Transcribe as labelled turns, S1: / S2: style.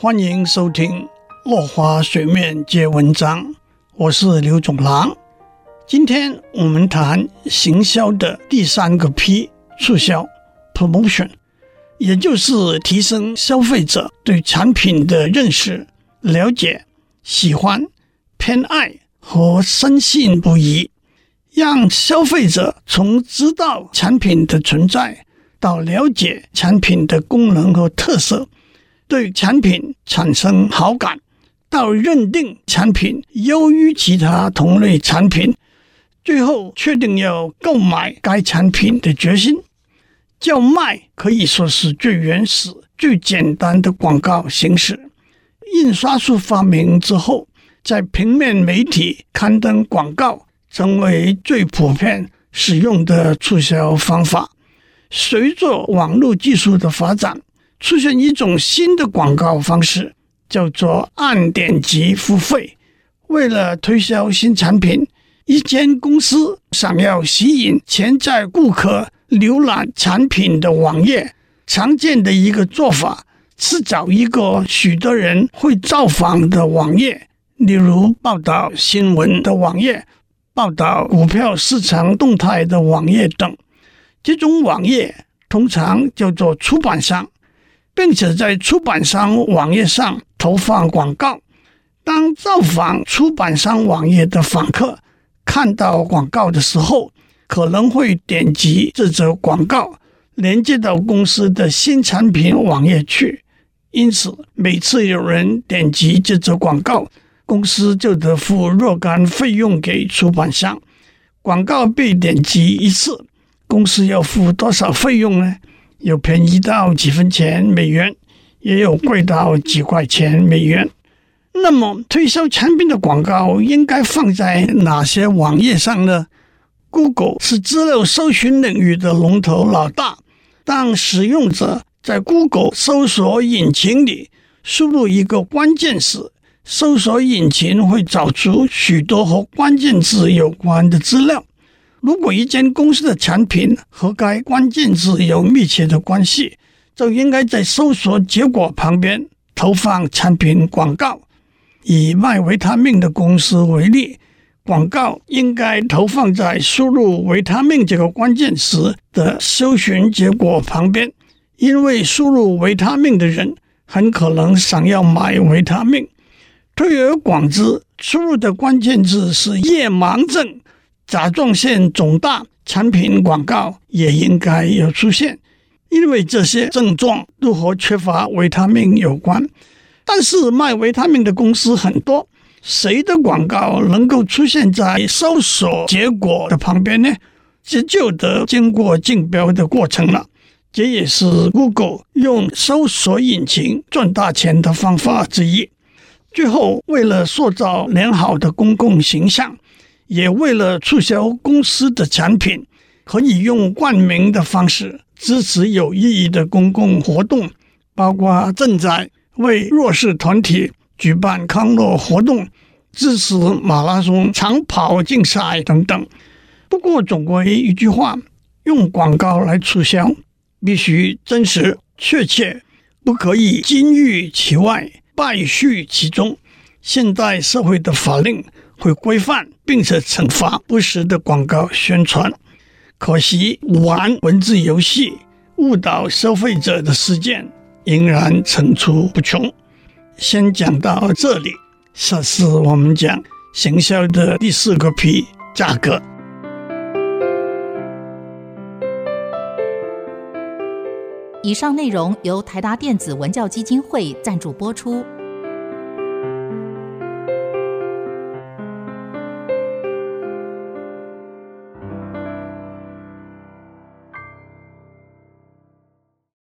S1: 欢迎收听《落花水面皆文章》，我是刘总郎。今天我们谈行销的第三个 P，促销 （Promotion），也就是提升消费者对产品的认识、了解、喜欢、偏爱和深信不疑，让消费者从知道产品的存在到了解产品的功能和特色。对产品产生好感，到认定产品优于其他同类产品，最后确定要购买该产品的决心。叫卖可以说是最原始、最简单的广告形式。印刷术发明之后，在平面媒体刊登广告成为最普遍使用的促销方法。随着网络技术的发展，出现一种新的广告方式，叫做按点击付费。为了推销新产品，一间公司想要吸引潜在顾客浏览产品的网页，常见的一个做法是找一个许多人会造访的网页，例如报道新闻的网页、报道股票市场动态的网页等。这种网页通常叫做出版商。并且在出版商网页上投放广告。当造访出版商网页的访客看到广告的时候，可能会点击这则广告，连接到公司的新产品网页去。因此，每次有人点击这则广告，公司就得付若干费用给出版商。广告被点击一次，公司要付多少费用呢？有便宜到几分钱美元，也有贵到几块钱美元。那么，推销产品的广告应该放在哪些网页上呢？Google 是资料搜寻领域的龙头老大。当使用者在 Google 搜索引擎里输入一个关键词，搜索引擎会找出许多和关键字有关的资料。如果一间公司的产品和该关键字有密切的关系，就应该在搜索结果旁边投放产品广告。以卖维他命的公司为例，广告应该投放在输入“维他命”这个关键词的搜寻结果旁边，因为输入“维他命”的人很可能想要买维他命。推而广之，输入的关键字是夜盲症。甲状腺肿大产品广告也应该有出现，因为这些症状都和缺乏维他命有关。但是卖维他命的公司很多，谁的广告能够出现在搜索结果的旁边呢？这就得经过竞标的过程了。这也是 Google 用搜索引擎赚大钱的方法之一。最后，为了塑造良好的公共形象。也为了促销公司的产品，可以用冠名的方式支持有意义的公共活动，包括赈灾、为弱势团体举办康乐活动、支持马拉松长跑竞赛等等。不过，总归一句话，用广告来促销，必须真实确切，不可以金玉其外，败絮其中。现代社会的法令。会规范并且惩罚不实的广告宣传，可惜玩文字游戏误导消费者的事件仍然层出不穷。先讲到这里，这是我们讲行销的第四个 P，价格。
S2: 以上内容由台达电子文教基金会赞助播出。